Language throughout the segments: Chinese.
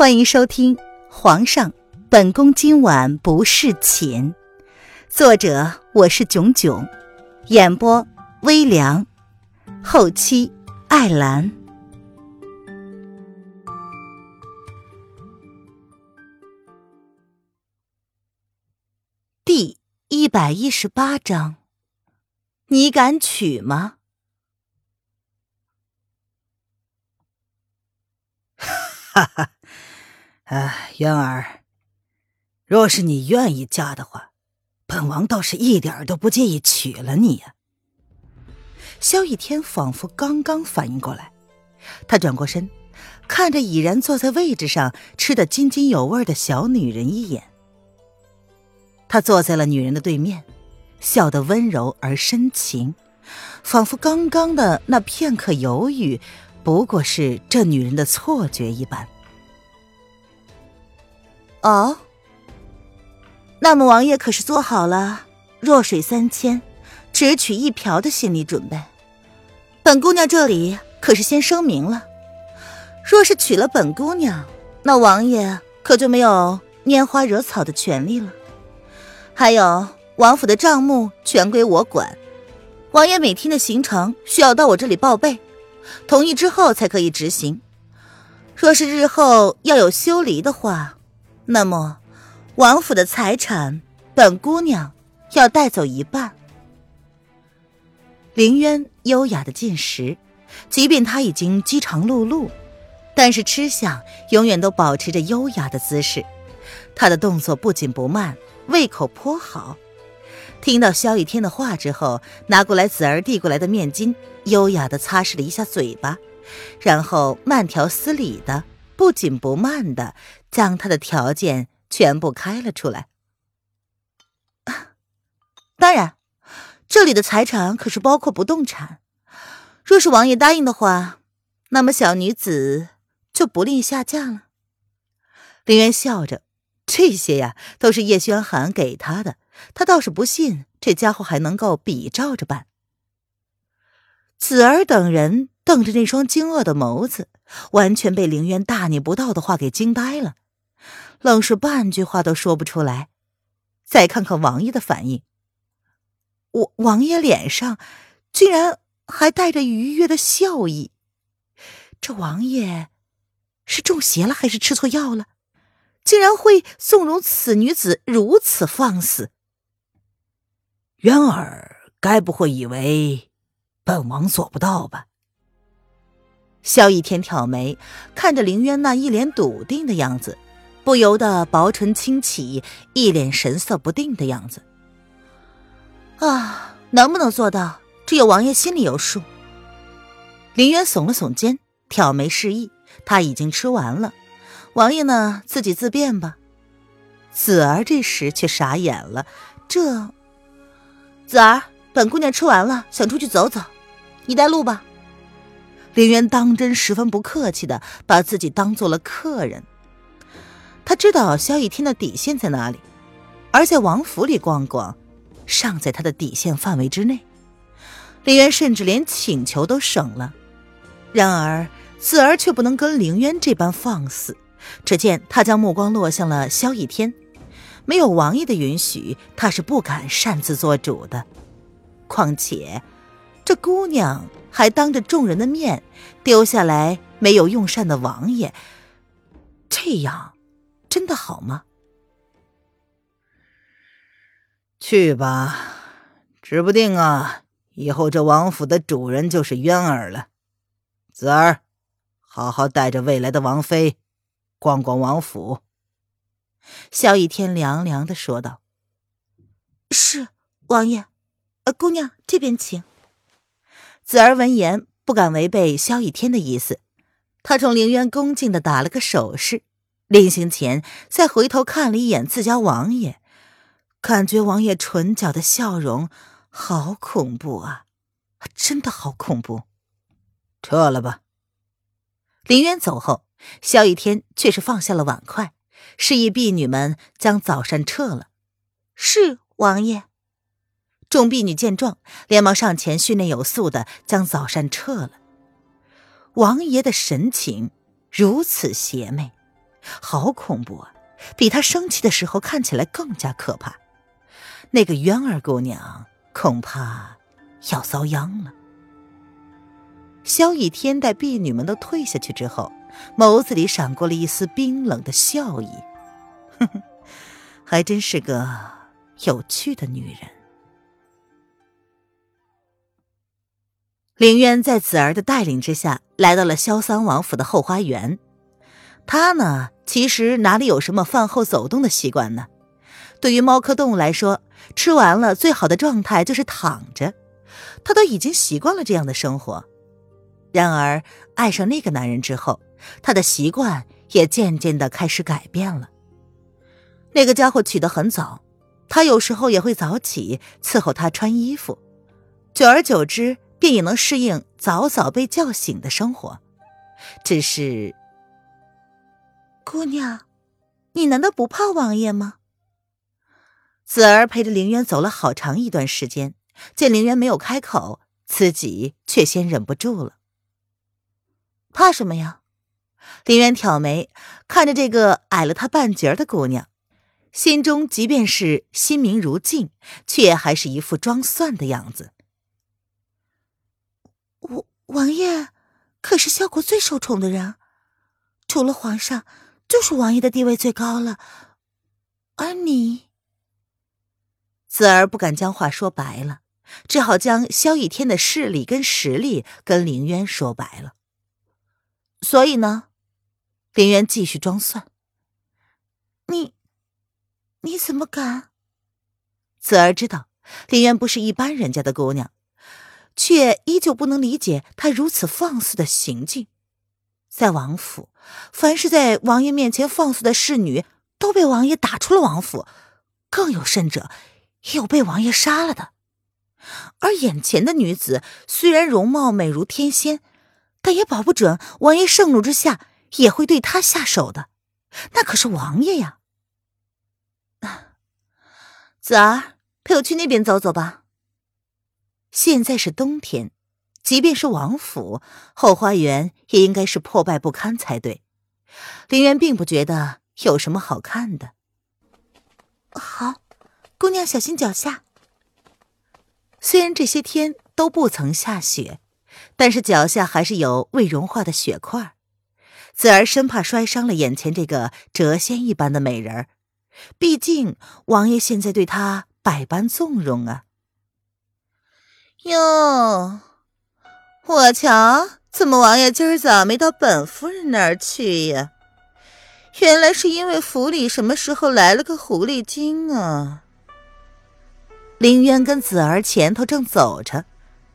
欢迎收听《皇上，本宫今晚不侍寝》，作者我是囧囧，演播微凉，后期艾兰。第一百一十八章，你敢娶吗？哈哈。哎，渊儿，若是你愿意嫁的话，本王倒是一点都不介意娶了你呀。萧逸天仿佛刚刚反应过来，他转过身，看着已然坐在位置上吃得津津有味的小女人一眼。他坐在了女人的对面，笑得温柔而深情，仿佛刚刚的那片刻犹豫，不过是这女人的错觉一般。哦，那么王爷可是做好了弱水三千，只取一瓢的心理准备。本姑娘这里可是先声明了，若是娶了本姑娘，那王爷可就没有拈花惹草的权利了。还有王府的账目全归我管，王爷每天的行程需要到我这里报备，同意之后才可以执行。若是日后要有休离的话，那么，王府的财产，本姑娘要带走一半。林渊优雅的进食，即便他已经饥肠辘辘，但是吃相永远都保持着优雅的姿势。他的动作不紧不慢，胃口颇好。听到萧逸天的话之后，拿过来子儿递过来的面巾，优雅的擦拭了一下嘴巴，然后慢条斯理的。不紧不慢的将他的条件全部开了出来。当然，这里的财产可是包括不动产。若是王爷答应的话，那么小女子就不吝下嫁了。林渊笑着，这些呀都是叶轩寒给他的，他倒是不信这家伙还能够比照着办。子儿等人瞪着那双惊愕的眸子。完全被凌渊大逆不道的话给惊呆了，愣是半句话都说不出来。再看看王爷的反应，王王爷脸上竟然还带着愉悦的笑意。这王爷是中邪了还是吃错药了？竟然会纵容此女子如此放肆？渊儿该不会以为本王做不到吧？萧逸天挑眉，看着凌渊那一脸笃定的样子，不由得薄唇轻启，一脸神色不定的样子。啊，能不能做到，只有王爷心里有数。林渊耸了耸肩，挑眉示意，他已经吃完了，王爷呢，自己自便吧。子儿这时却傻眼了，这，子儿，本姑娘吃完了，想出去走走，你带路吧。林渊当真十分不客气的把自己当做了客人，他知道萧逸天的底线在哪里，而在王府里逛逛，尚在他的底线范围之内。凌渊甚至连请求都省了。然而子儿却不能跟凌渊这般放肆。只见他将目光落向了萧逸天，没有王爷的允许，他是不敢擅自做主的。况且，这姑娘。还当着众人的面丢下来没有用膳的王爷，这样真的好吗？去吧，指不定啊，以后这王府的主人就是渊儿了。子儿，好好带着未来的王妃逛逛王府。萧逸天凉凉的说道：“是王爷，呃，姑娘这边请。”子儿闻言不敢违背萧逸天的意思，他冲凌渊恭敬的打了个手势，临行前再回头看了一眼自家王爷，感觉王爷唇角的笑容好恐怖啊，真的好恐怖。撤了吧。林渊走后，萧逸天却是放下了碗筷，示意婢女们将早膳撤了。是王爷。众婢女见状，连忙上前，训练有素的将早膳撤了。王爷的神情如此邪魅，好恐怖啊！比他生气的时候看起来更加可怕。那个渊儿姑娘恐怕要遭殃了。萧逸天待婢女们都退下去之后，眸子里闪过了一丝冰冷的笑意。哼哼，还真是个有趣的女人。凌渊在子儿的带领之下，来到了萧桑王府的后花园。他呢，其实哪里有什么饭后走动的习惯呢？对于猫科动物来说，吃完了最好的状态就是躺着。他都已经习惯了这样的生活。然而，爱上那个男人之后，他的习惯也渐渐的开始改变了。那个家伙起得很早，他有时候也会早起伺候他穿衣服，久而久之。便也能适应早早被叫醒的生活，只是，姑娘，你难道不怕王爷吗？子儿陪着凌渊走了好长一段时间，见凌渊没有开口，自己却先忍不住了。怕什么呀？凌渊挑眉，看着这个矮了他半截的姑娘，心中即便是心明如镜，却还是一副装蒜的样子。王王爷可是萧国最受宠的人，除了皇上，就是王爷的地位最高了。而你，子儿不敢将话说白了，只好将萧逸天的势力跟实力跟凌渊说白了。所以呢，凌渊继续装蒜。你，你怎么敢？子儿知道凌渊不是一般人家的姑娘。却依旧不能理解他如此放肆的行径，在王府，凡是在王爷面前放肆的侍女，都被王爷打出了王府，更有甚者，也有被王爷杀了的。而眼前的女子虽然容貌美如天仙，但也保不准王爷盛怒之下也会对她下手的，那可是王爷呀！子儿，陪我去那边走走吧。现在是冬天，即便是王府后花园也应该是破败不堪才对。林渊并不觉得有什么好看的。好，姑娘小心脚下。虽然这些天都不曾下雪，但是脚下还是有未融化的雪块。子儿生怕摔伤了眼前这个谪仙一般的美人儿，毕竟王爷现在对她百般纵容啊。哟，我瞧，怎么王爷今儿早没到本夫人那儿去呀？原来是因为府里什么时候来了个狐狸精啊！林渊跟子儿前头正走着，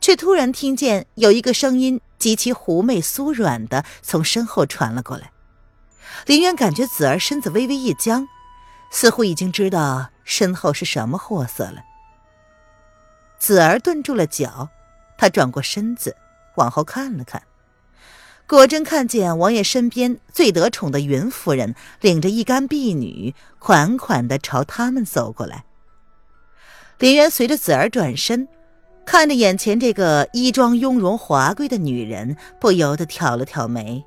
却突然听见有一个声音极其狐媚酥软的从身后传了过来。林渊感觉子儿身子微微一僵，似乎已经知道身后是什么货色了。子儿顿住了脚，他转过身子，往后看了看，果真看见王爷身边最得宠的云夫人领着一干婢女，款款的朝他们走过来。林渊随着子儿转身，看着眼前这个衣装雍容华贵的女人，不由得挑了挑眉。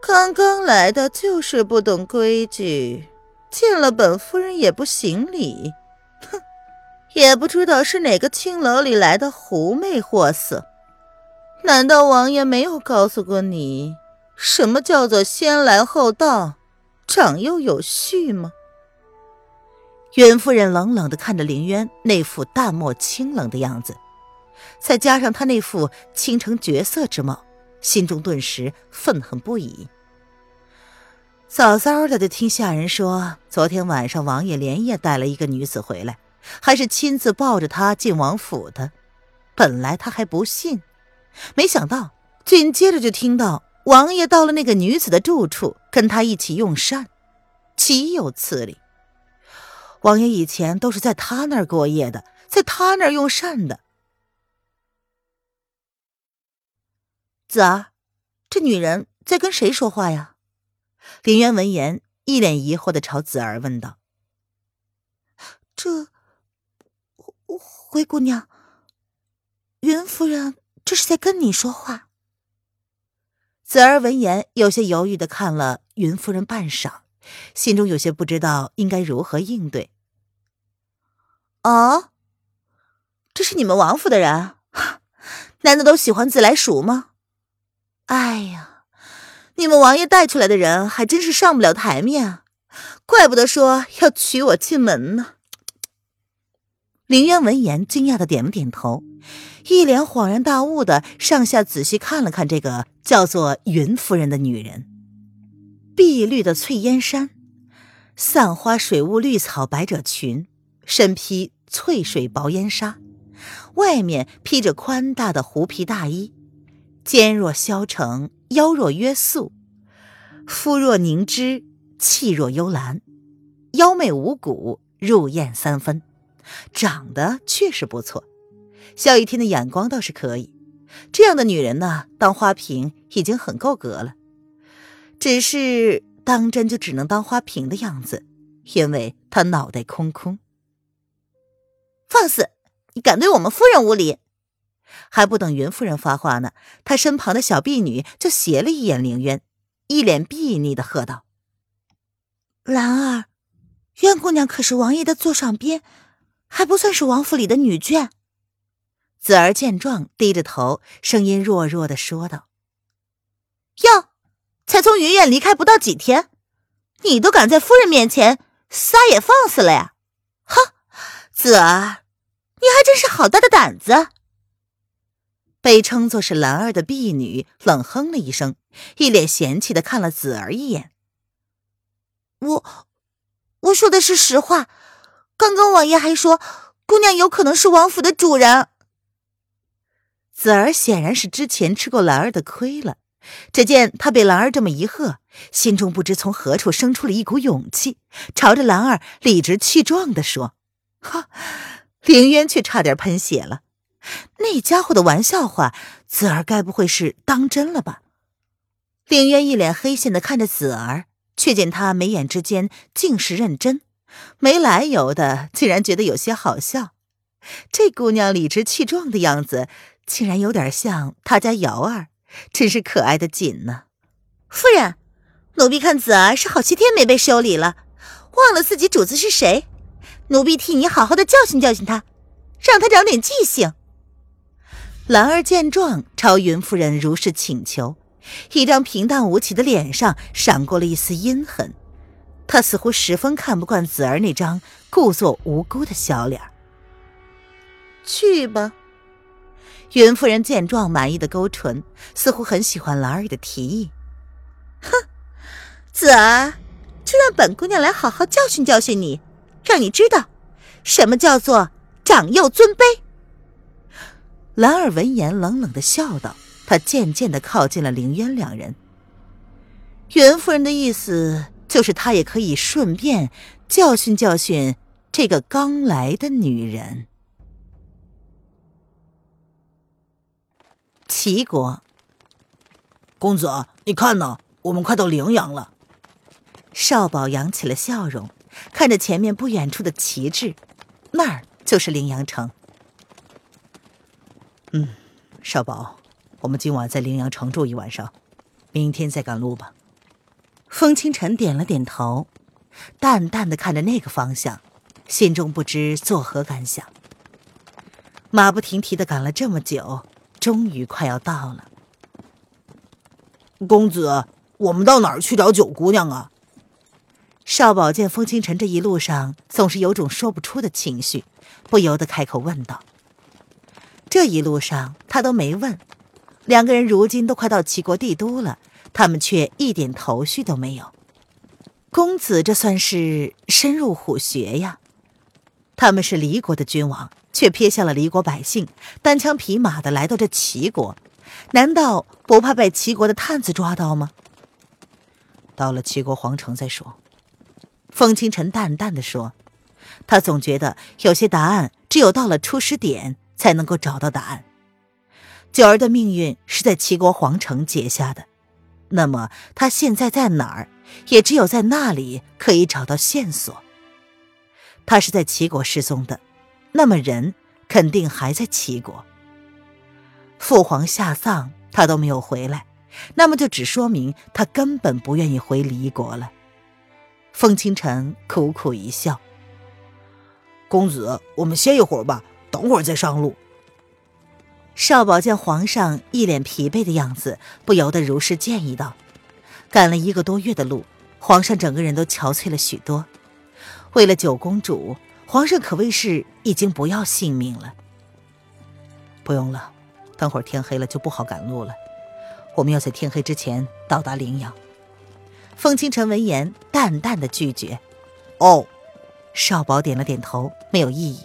刚刚来的就是不懂规矩，见了本夫人也不行礼。也不知道是哪个青楼里来的狐媚货色，难道王爷没有告诉过你，什么叫做先来后到，长幼有序吗？袁夫人冷冷的看着林渊那副淡漠清冷的样子，再加上他那副倾城绝色之貌，心中顿时愤恨不已。早早的就听下人说，昨天晚上王爷连夜带了一个女子回来。还是亲自抱着他进王府的，本来他还不信，没想到紧接着就听到王爷到了那个女子的住处，跟他一起用膳，岂有此理！王爷以前都是在他那儿过夜的，在他那儿用膳的。子儿，这女人在跟谁说话呀？林渊闻言，一脸疑惑的朝子儿问道：“这……”灰姑娘，云夫人这是在跟你说话。子儿闻言，有些犹豫的看了云夫人半晌，心中有些不知道应该如何应对。哦，这是你们王府的人？难道都喜欢自来熟吗？哎呀，你们王爷带出来的人还真是上不了台面，怪不得说要娶我进门呢。林渊闻言，惊讶的点了点头，一脸恍然大悟的上下仔细看了看这个叫做云夫人的女人。碧绿的翠烟衫，散花水雾绿草百褶裙，身披翠水薄烟纱，外面披着宽大的狐皮大衣，肩若削成，腰若约素，肤若凝脂，气若幽兰，妖媚无骨，入艳三分。长得确实不错，萧逸天的眼光倒是可以。这样的女人呢，当花瓶已经很够格了。只是当真就只能当花瓶的样子，因为她脑袋空空。放肆！你敢对我们夫人无礼？还不等云夫人发话呢，她身旁的小婢女就斜了一眼凌渊，一脸睥睨的喝道：“兰儿，渊姑娘可是王爷的座上宾。”还不算是王府里的女眷。子儿见状，低着头，声音弱弱的说道：“哟，才从云院离开不到几天，你都敢在夫人面前撒野放肆了呀？哼，子儿，你还真是好大的胆子！”被称作是兰儿的婢女冷哼了一声，一脸嫌弃的看了子儿一眼：“我，我说的是实话。”刚刚王爷还说，姑娘有可能是王府的主人。子儿显然是之前吃过兰儿的亏了，只见他被兰儿这么一喝，心中不知从何处生出了一股勇气，朝着兰儿理直气壮的说：“哈！”凌渊却差点喷血了，那家伙的玩笑话，子儿该不会是当真了吧？凌渊一脸黑线的看着子儿，却见他眉眼之间尽是认真。没来由的，竟然觉得有些好笑。这姑娘理直气壮的样子，竟然有点像他家瑶儿，真是可爱的紧呢。夫人，奴婢看子儿是好些天没被修理了，忘了自己主子是谁。奴婢替你好好的教训教训他，让他长点记性。兰儿见状，朝云夫人如是请求，一张平淡无奇的脸上闪过了一丝阴狠。他似乎十分看不惯子儿那张故作无辜的小脸。去吧。云夫人见状，满意的勾唇，似乎很喜欢兰儿的提议。哼，子儿，就让本姑娘来好好教训教训你，让你知道什么叫做长幼尊卑。兰儿闻言，冷冷的笑道。她渐渐的靠近了凌渊两人。云夫人的意思。就是他也可以顺便教训教训这个刚来的女人。齐国，公子，你看呢？我们快到陵阳了。少保扬起了笑容，看着前面不远处的旗帜，那儿就是陵阳城。嗯，少保，我们今晚在陵阳城住一晚上，明天再赶路吧。风清晨点了点头，淡淡的看着那个方向，心中不知作何感想。马不停蹄的赶了这么久，终于快要到了。公子，我们到哪儿去找九姑娘啊？少宝见风清晨这一路上总是有种说不出的情绪，不由得开口问道。这一路上他都没问，两个人如今都快到齐国帝都了。他们却一点头绪都没有。公子这算是深入虎穴呀！他们是离国的君王，却撇下了离国百姓，单枪匹马的来到这齐国，难道不怕被齐国的探子抓到吗？到了齐国皇城再说。风清晨淡淡的说：“他总觉得有些答案只有到了出师点才能够找到答案。九儿的命运是在齐国皇城结下的。”那么他现在在哪儿？也只有在那里可以找到线索。他是在齐国失踪的，那么人肯定还在齐国。父皇下葬，他都没有回来，那么就只说明他根本不愿意回离国了。风清晨苦苦一笑：“公子，我们歇一会儿吧，等会儿再上路。”少保见皇上一脸疲惫的样子，不由得如实建议道：“赶了一个多月的路，皇上整个人都憔悴了许多。为了九公主，皇上可谓是已经不要性命了。不用了，等会儿天黑了就不好赶路了。我们要在天黑之前到达陵阳。”风清晨闻言，淡淡的拒绝：“哦。”少保点了点头，没有异议。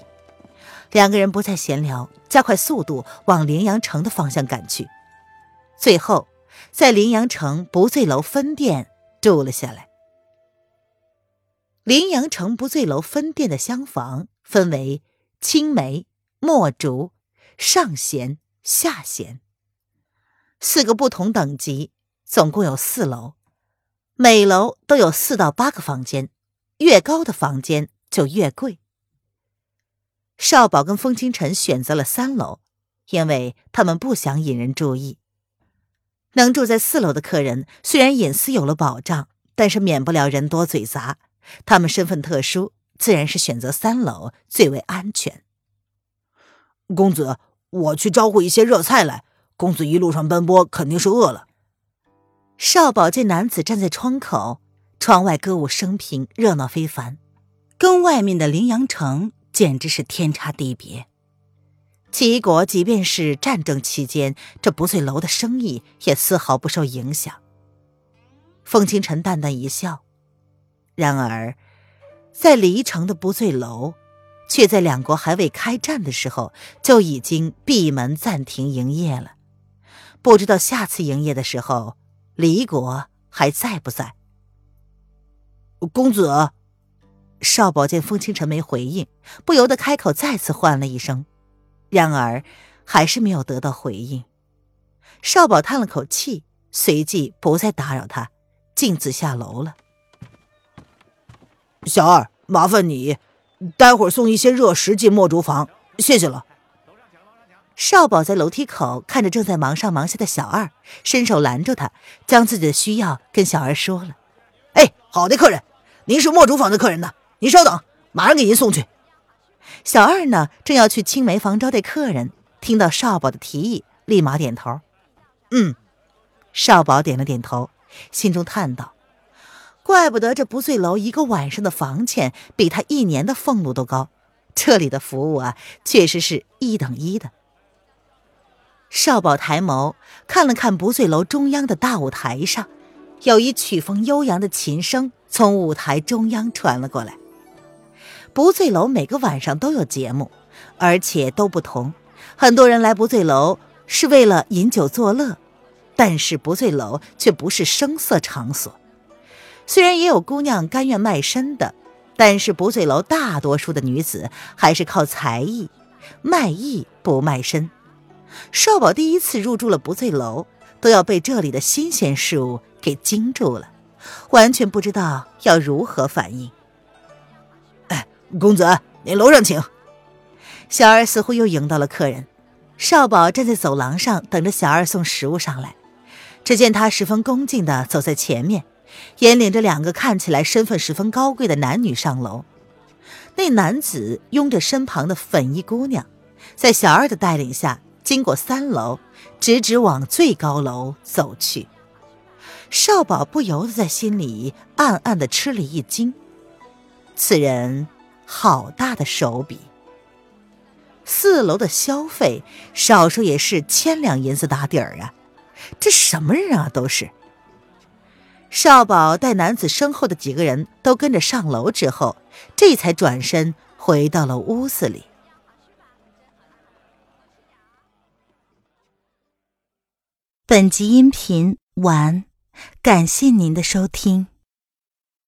两个人不再闲聊，加快速度往陵阳城的方向赶去。最后，在陵阳城不醉楼分店住了下来。陵阳城不醉楼分店的厢房分为青梅、墨竹、上弦、下弦四个不同等级，总共有四楼，每楼都有四到八个房间，越高的房间就越贵。少保跟风清晨选择了三楼，因为他们不想引人注意。能住在四楼的客人虽然隐私有了保障，但是免不了人多嘴杂。他们身份特殊，自然是选择三楼最为安全。公子，我去招呼一些热菜来。公子一路上奔波，肯定是饿了。少保见男子站在窗口，窗外歌舞升平，热闹非凡，跟外面的凌阳城。简直是天差地别。齐国即便是战争期间，这不醉楼的生意也丝毫不受影响。风清晨淡淡一笑。然而，在黎城的不醉楼，却在两国还未开战的时候就已经闭门暂停营业了。不知道下次营业的时候，黎国还在不在？公子。少保见风清晨没回应，不由得开口再次唤了一声，然而还是没有得到回应。少保叹了口气，随即不再打扰他，径自下楼了。小二，麻烦你，待会儿送一些热食进墨竹房，谢谢了。少保在楼梯口看着正在忙上忙下的小二，伸手拦住他，将自己的需要跟小二说了。哎，好的，客人，您是墨竹坊的客人呢。你稍等，马上给您送去。小二呢，正要去青梅房招待客人，听到少保的提议，立马点头。嗯，少保点了点头，心中叹道：“怪不得这不醉楼一个晚上的房钱比他一年的俸禄都高，这里的服务啊，确实是一等一的。”少保抬眸看了看不醉楼中央的大舞台上，有一曲风悠扬的琴声从舞台中央传了过来。不醉楼每个晚上都有节目，而且都不同。很多人来不醉楼是为了饮酒作乐，但是不醉楼却不是声色场所。虽然也有姑娘甘愿卖身的，但是不醉楼大多数的女子还是靠才艺，卖艺不卖身。少宝第一次入住了不醉楼，都要被这里的新鲜事物给惊住了，完全不知道要如何反应。公子，您楼上请。小二似乎又迎到了客人。少保站在走廊上等着小二送食物上来。只见他十分恭敬地走在前面，引领着两个看起来身份十分高贵的男女上楼。那男子拥着身旁的粉衣姑娘，在小二的带领下，经过三楼，直直往最高楼走去。少保不由得在心里暗暗地吃了一惊。此人。好大的手笔！四楼的消费少说也是千两银子打底儿啊！这什么人啊？都是。少保待男子身后的几个人都跟着上楼之后，这才转身回到了屋子里。本集音频完，感谢您的收听。